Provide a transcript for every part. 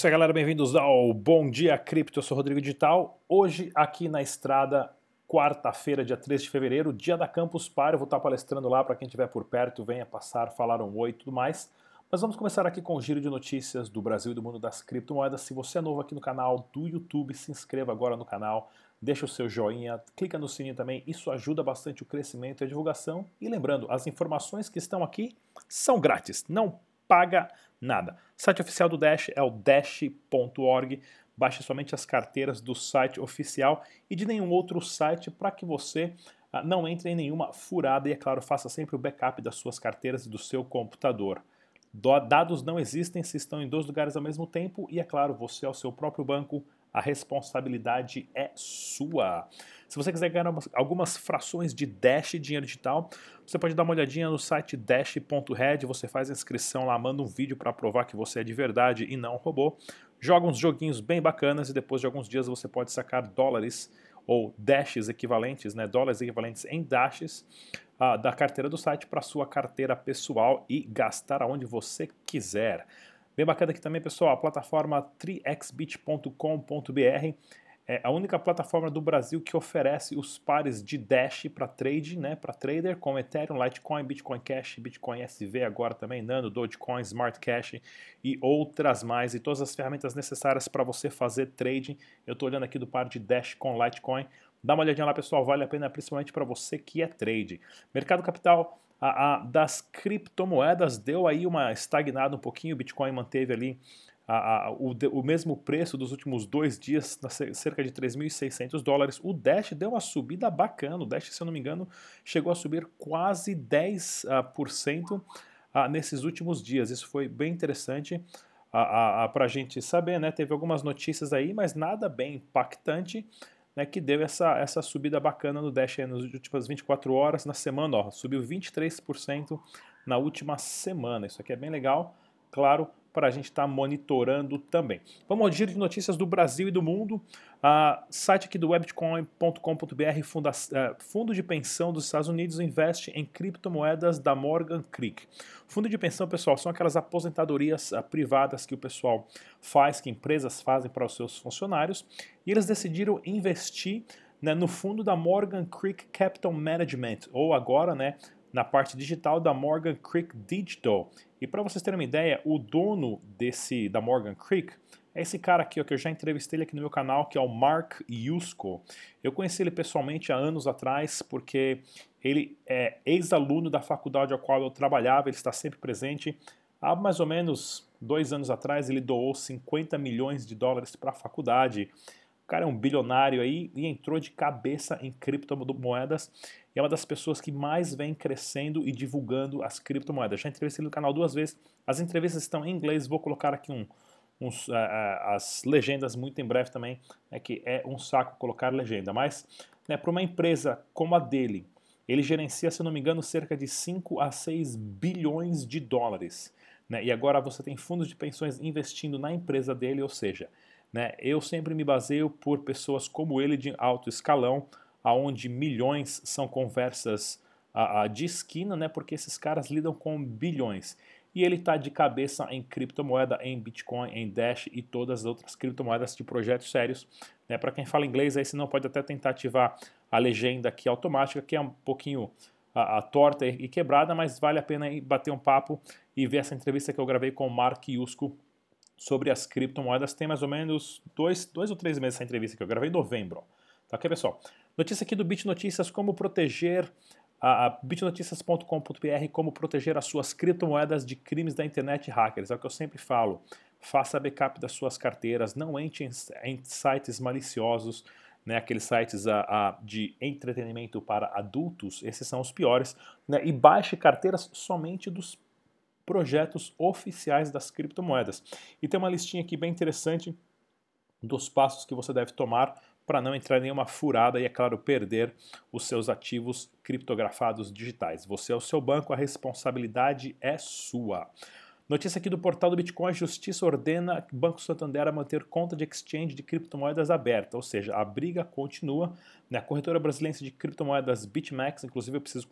isso aí, galera. Bem-vindos ao Bom Dia Cripto. Eu sou Rodrigo Digital. Hoje, aqui na estrada, quarta-feira, dia 3 de fevereiro, dia da Campus Party. Eu vou estar palestrando lá para quem estiver por perto, venha passar, falar um oi e tudo mais. Mas vamos começar aqui com o giro de notícias do Brasil e do mundo das criptomoedas. Se você é novo aqui no canal do YouTube, se inscreva agora no canal, deixa o seu joinha, clica no sininho também, isso ajuda bastante o crescimento e a divulgação. E lembrando, as informações que estão aqui são grátis, não paga nada. O site oficial do Dash é o dash.org. Baixe somente as carteiras do site oficial e de nenhum outro site para que você ah, não entre em nenhuma furada e, é claro, faça sempre o backup das suas carteiras e do seu computador. Dados não existem se estão em dois lugares ao mesmo tempo e, é claro, você é o seu próprio banco, a responsabilidade é sua. Se você quiser ganhar algumas frações de Dash dinheiro digital, você pode dar uma olhadinha no site dash.red, você faz a inscrição lá, manda um vídeo para provar que você é de verdade e não robô, joga uns joguinhos bem bacanas e depois de alguns dias você pode sacar dólares ou dashes equivalentes, né, dólares equivalentes em dashes uh, da carteira do site para sua carteira pessoal e gastar aonde você quiser. Bem bacana aqui também, pessoal, a plataforma 3xbit.com.br é a única plataforma do Brasil que oferece os pares de Dash para trade, né, para trader, com Ethereum, Litecoin, Bitcoin Cash, Bitcoin SV, agora também Nano, Dogecoin, Smart Cash e outras mais, e todas as ferramentas necessárias para você fazer trading. Eu estou olhando aqui do par de Dash com Litecoin. Dá uma olhadinha lá, pessoal, vale a pena principalmente para você que é trade. Mercado capital a, a, das criptomoedas deu aí uma estagnada um pouquinho, o Bitcoin manteve ali a, o, o, mesmo preço dos últimos dois dias, cerca de 3.600 dólares. O Dash deu uma subida bacana. O Dash, se eu não me engano, chegou a subir quase 10% uh, uh, nesses últimos dias. Isso foi bem interessante uh, para a gente saber. Né? Teve algumas notícias aí, mas nada bem impactante. Né, que deu essa, essa subida bacana no Dash aí nas últimas 24 horas. Na semana, ó, subiu 23% na última semana. Isso aqui é bem legal. Claro, para a gente estar tá monitorando também. Vamos ao giro de notícias do Brasil e do mundo. Site aqui do webcoin.com.br, uh, Fundo de Pensão dos Estados Unidos investe em criptomoedas da Morgan Creek. Fundo de pensão, pessoal, são aquelas aposentadorias uh, privadas que o pessoal faz, que empresas fazem para os seus funcionários, e eles decidiram investir né, no fundo da Morgan Creek Capital Management, ou agora, né, na parte digital da Morgan Creek Digital. E para vocês terem uma ideia, o dono desse da Morgan Creek é esse cara aqui, ó, que eu já entrevistei ele aqui no meu canal, que é o Mark Yusko. Eu conheci ele pessoalmente há anos atrás, porque ele é ex-aluno da faculdade a qual eu trabalhava, ele está sempre presente. Há mais ou menos dois anos atrás, ele doou 50 milhões de dólares para a faculdade. O cara é um bilionário aí e entrou de cabeça em criptomoedas e é uma das pessoas que mais vem crescendo e divulgando as criptomoedas. Já entrevistei no canal duas vezes, as entrevistas estão em inglês, vou colocar aqui um, uns, uh, as legendas muito em breve também, é que é um saco colocar legenda, mas né, para uma empresa como a dele, ele gerencia, se não me engano, cerca de 5 a 6 bilhões de dólares. Né, e agora você tem fundos de pensões investindo na empresa dele, ou seja, né, eu sempre me baseio por pessoas como ele de alto escalão, aonde milhões são conversas a, a, de esquina, né? Porque esses caras lidam com bilhões. E ele está de cabeça em criptomoeda, em Bitcoin, em Dash e todas as outras criptomoedas de projetos sérios. Né? Para quem fala inglês, aí você não pode até tentar ativar a legenda aqui automática, que é um pouquinho a, a torta e quebrada, mas vale a pena bater um papo e ver essa entrevista que eu gravei com o Mark Yusko sobre as criptomoedas. Tem mais ou menos dois, dois ou três meses essa entrevista que eu gravei em novembro. Tá ok, pessoal? Notícia aqui do Bit Notícias, como proteger a, bitnoticias.com.br, como proteger as suas criptomoedas de crimes da internet e hackers. É o que eu sempre falo. Faça backup das suas carteiras, não entre em, em sites maliciosos, né, aqueles sites a, a, de entretenimento para adultos, esses são os piores, né, e baixe carteiras somente dos projetos oficiais das criptomoedas. E tem uma listinha aqui bem interessante dos passos que você deve tomar para não entrar em nenhuma furada e, é claro, perder os seus ativos criptografados digitais. Você é o seu banco, a responsabilidade é sua. Notícia aqui do portal do Bitcoin: a Justiça ordena Banco Santander a manter conta de exchange de criptomoedas aberta, ou seja, a briga continua. Né? A corretora brasileira de criptomoedas BitMEX, inclusive eu preciso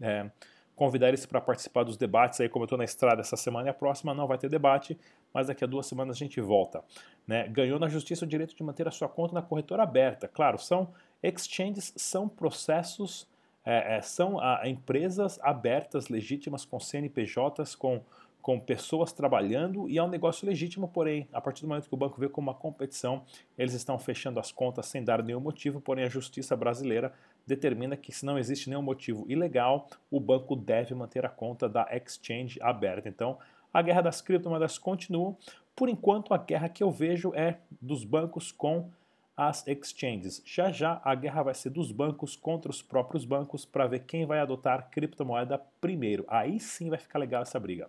é, convidar eles para participar dos debates aí, como eu estou na estrada essa semana e a próxima não vai ter debate, mas daqui a duas semanas a gente volta. Né? Ganhou na justiça o direito de manter a sua conta na corretora aberta. Claro, são exchanges, são processos, é, é, são a, empresas abertas, legítimas, com CNPJs, com com pessoas trabalhando e é um negócio legítimo, porém, a partir do momento que o banco vê como uma competição, eles estão fechando as contas sem dar nenhum motivo, porém a justiça brasileira determina que se não existe nenhum motivo ilegal, o banco deve manter a conta da exchange aberta. Então, a guerra das criptomoedas continua. Por enquanto, a guerra que eu vejo é dos bancos com as exchanges. Já já a guerra vai ser dos bancos contra os próprios bancos para ver quem vai adotar criptomoeda primeiro. Aí sim vai ficar legal essa briga.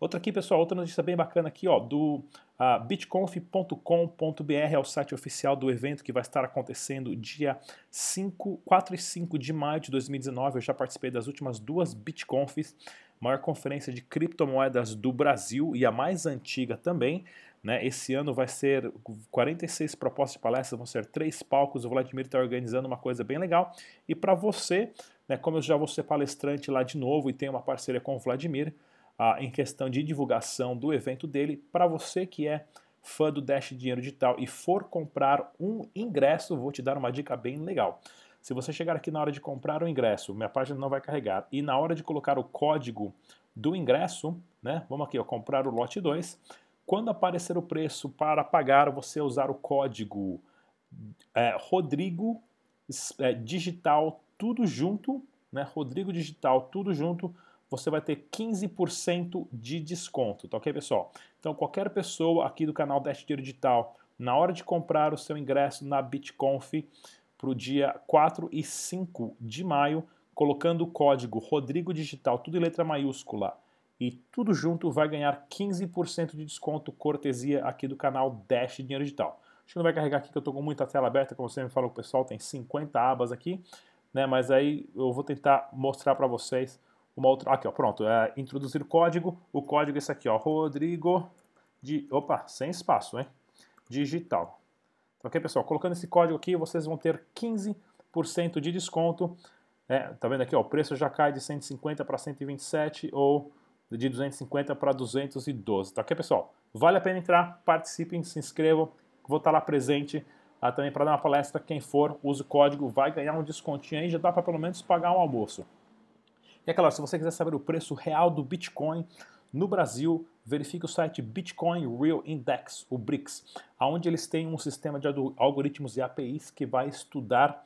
Outra aqui, pessoal, outra notícia bem bacana aqui, ó, do uh, bitconf.com.br, é o site oficial do evento que vai estar acontecendo dia 5, 4 e 5 de maio de 2019. Eu já participei das últimas duas Bitconfs, maior conferência de criptomoedas do Brasil e a mais antiga também. Né? Esse ano vai ser 46 propostas de palestras, vão ser três palcos. O Vladimir está organizando uma coisa bem legal. E para você, né, como eu já vou ser palestrante lá de novo e tenho uma parceria com o Vladimir, ah, em questão de divulgação do evento dele. Para você que é fã do Dash Dinheiro Digital e for comprar um ingresso, vou te dar uma dica bem legal. Se você chegar aqui na hora de comprar o ingresso, minha página não vai carregar, e na hora de colocar o código do ingresso, né? Vamos aqui, ó, comprar o lote 2. Quando aparecer o preço para pagar, você usar o código é, Rodrigo é, Digital, tudo junto, né? Rodrigo Digital, tudo junto você vai ter 15% de desconto, tá ok, pessoal? Então, qualquer pessoa aqui do canal Dash Dinheiro Digital, na hora de comprar o seu ingresso na BitConf para o dia 4 e 5 de maio, colocando o código Rodrigo Digital, tudo em letra maiúscula, e tudo junto vai ganhar 15% de desconto cortesia aqui do canal Dash Dinheiro Digital. Acho que não vai carregar aqui que eu estou com muita tela aberta, como você me falou, pessoal tem 50 abas aqui, né? Mas aí eu vou tentar mostrar para vocês uma outra. Aqui, ó, pronto. É, introduzir código. O código é esse aqui, ó. Rodrigo. De, opa, sem espaço, hein? Digital. Então, ok, pessoal? Colocando esse código aqui, vocês vão ter 15% de desconto. É, tá vendo aqui, ó, o preço já cai de 150 para 127 ou de 250 para 212. Tá ok, pessoal? Vale a pena entrar, participem, se inscrevam. Vou estar lá presente ah, também para dar uma palestra. Quem for, use o código, vai ganhar um descontinho aí, já dá para pelo menos pagar um almoço. E é claro, se você quiser saber o preço real do Bitcoin no Brasil, verifique o site Bitcoin Real Index, o BRICS, onde eles têm um sistema de algoritmos e APIs que vai estudar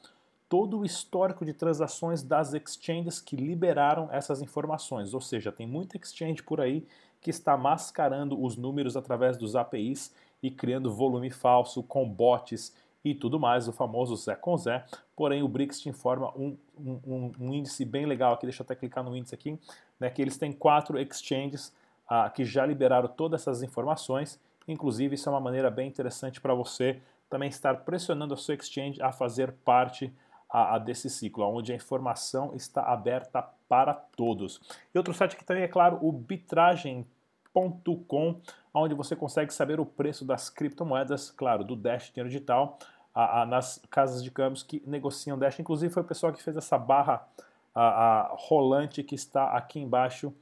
todo o histórico de transações das exchanges que liberaram essas informações. Ou seja, tem muita exchange por aí que está mascarando os números através dos APIs e criando volume falso com bots e tudo mais, o famoso Zé com Zé. Porém, o BRICS te informa um, um, um, índice bem legal aqui, deixa eu até clicar no índice aqui, né, que eles têm quatro exchanges ah, que já liberaram todas essas informações. Inclusive, isso é uma maneira bem interessante para você também estar pressionando a sua exchange a fazer parte a, a desse ciclo, onde a informação está aberta para todos. E outro site aqui também é claro, o bitragem.com, onde você consegue saber o preço das criptomoedas, claro, do Dash Dinheiro Digital, a, a, nas casas de câmbios que negociam Dash. Inclusive foi o pessoal que fez essa barra a, rolante que está aqui embaixo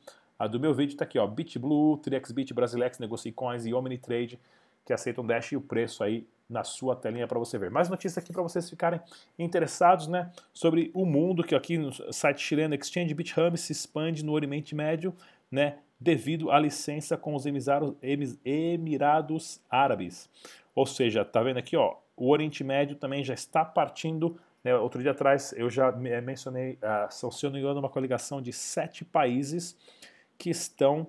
do meu vídeo. Está aqui, ó, BitBlue, 3xBit, Brasilex, Negocie Coins e Omnitrade que aceitam Dash e o preço aí na sua telinha para você ver. Mais notícias aqui para vocês ficarem interessados, né, sobre o mundo que aqui no site chileno Exchange BitHub se expande no Oriente Médio, né, devido à licença com os Emirados Árabes. Ou seja, tá vendo aqui, ó, o Oriente Médio também já está partindo. Né, outro dia atrás eu já mencionei, uh, são, se eu não me engano, uma coligação de sete países que estão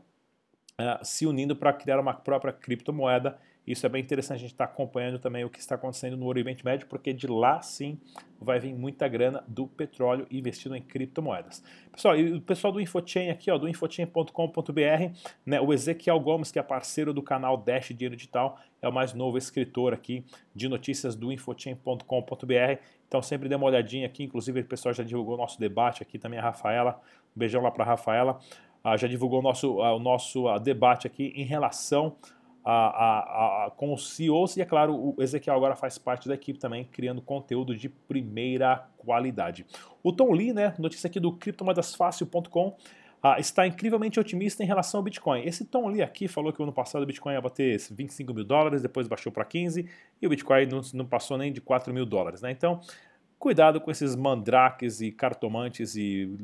uh, se unindo para criar uma própria criptomoeda isso é bem interessante a gente estar tá acompanhando também o que está acontecendo no Oriente Médio, porque de lá sim vai vir muita grana do petróleo investido em criptomoedas. Pessoal, e o pessoal do Infochain aqui, ó, do infochain.com.br, né, o Ezequiel Gomes, que é parceiro do canal Dash Dinheiro Digital, é o mais novo escritor aqui de notícias do infochain.com.br. Então sempre dê uma olhadinha aqui, inclusive o pessoal já divulgou o nosso debate aqui também a Rafaela. Um beijão lá para a Rafaela. Ah, já divulgou o nosso, ah, o nosso ah, debate aqui em relação a, a, a, com os CEOs e, é claro, o Ezequiel agora faz parte da equipe também, criando conteúdo de primeira qualidade. O Tom Lee, né, notícia aqui do criptomoedasfácil.com, ah, está incrivelmente otimista em relação ao Bitcoin. Esse Tom Lee aqui falou que o ano passado o Bitcoin ia bater 25 mil dólares, depois baixou para 15 e o Bitcoin não, não, passou nem de 4 mil dólares. Né? Então, cuidado com esses mandrakes e cartomantes e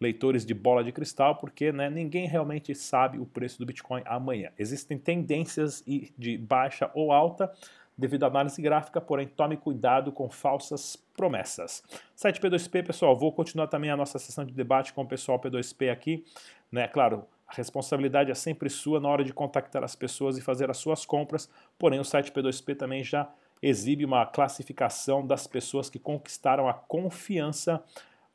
leitores de bola de cristal, porque né, ninguém realmente sabe o preço do Bitcoin amanhã. Existem tendências de baixa ou alta devido à análise gráfica, porém tome cuidado com falsas promessas. Site P2P, pessoal, vou continuar também a nossa sessão de debate com o pessoal P2P aqui, né? Claro, a responsabilidade é sempre sua na hora de contactar as pessoas e fazer as suas compras, porém o site P2P também já exibe uma classificação das pessoas que conquistaram a confiança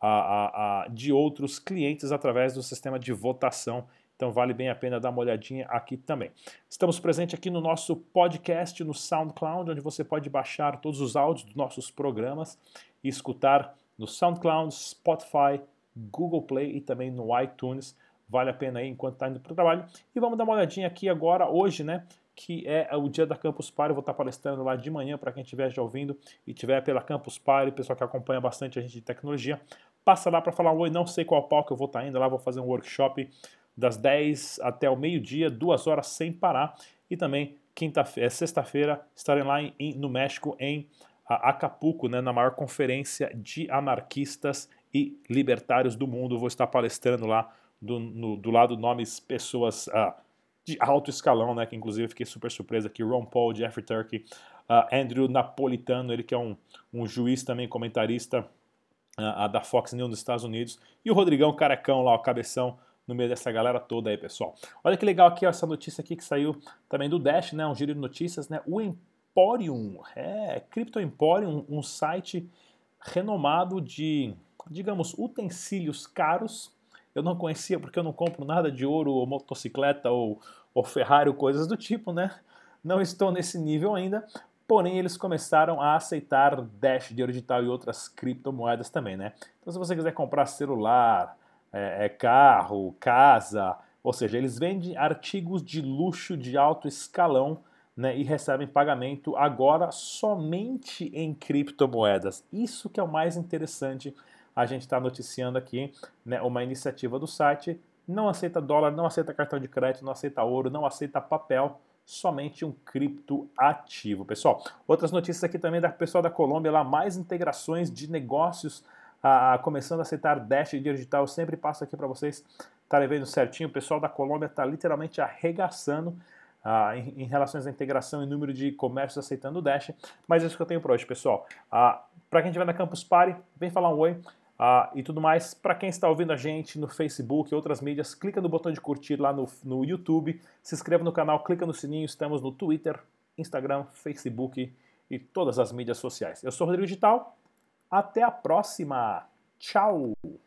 a, a, de outros clientes através do sistema de votação. Então vale bem a pena dar uma olhadinha aqui também. Estamos presentes aqui no nosso podcast no SoundCloud, onde você pode baixar todos os áudios dos nossos programas e escutar no SoundCloud, Spotify, Google Play e também no iTunes. Vale a pena aí enquanto está indo para o trabalho. E vamos dar uma olhadinha aqui agora, hoje, né? que é o dia da Campus Party. Eu vou estar palestrando lá de manhã para quem estiver já ouvindo e estiver pela Campus Party, pessoal que acompanha bastante a gente de tecnologia. Passa lá para falar oi, não sei qual palco eu vou estar indo lá, vou fazer um workshop das 10 até o meio-dia, duas horas sem parar. E também quinta-feira, sexta-feira, estarei lá em, no México, em Acapulco, né, na maior conferência de anarquistas e libertários do mundo. Vou estar palestrando lá do, no, do lado nomes pessoas ah, de alto escalão, né? Que inclusive fiquei super surpreso aqui. Ron Paul, Jeffrey Turkey, uh, Andrew Napolitano, ele que é um, um juiz também, comentarista uh, da Fox News nos Estados Unidos. E o Rodrigão Carecão lá, o cabeção no meio dessa galera toda aí, pessoal. Olha que legal aqui ó, essa notícia aqui que saiu também do Dash, né? Um giro de notícias, né? O Emporium, é, Crypto Emporium, um site renomado de, digamos, utensílios caros eu não conhecia porque eu não compro nada de ouro ou motocicleta ou, ou Ferrari ou coisas do tipo, né? Não estou nesse nível ainda, porém eles começaram a aceitar Dash, dinheiro digital e outras criptomoedas também, né? Então se você quiser comprar celular, é, é carro, casa, ou seja, eles vendem artigos de luxo de alto escalão né, e recebem pagamento agora somente em criptomoedas. Isso que é o mais interessante a gente está noticiando aqui né, uma iniciativa do site. Não aceita dólar, não aceita cartão de crédito, não aceita ouro, não aceita papel, somente um cripto ativo. Pessoal, outras notícias aqui também da pessoal da Colômbia, lá mais integrações de negócios a, começando a aceitar Dash digital. Eu sempre passo aqui para vocês estarem vendo certinho. O pessoal da Colômbia está literalmente arregaçando ah, em, em, relação à integração e número de comércios aceitando o Dash. Mas é isso que eu tenho por hoje, pessoal. Ah, para quem estiver na Campus Party, vem falar um oi ah, e tudo mais. Para quem está ouvindo a gente no Facebook e outras mídias, clica no botão de curtir lá no, no YouTube, se inscreva no canal, clica no sininho, estamos no Twitter, Instagram, Facebook e todas as mídias sociais. Eu sou Rodrigo Digital, até a próxima! Tchau!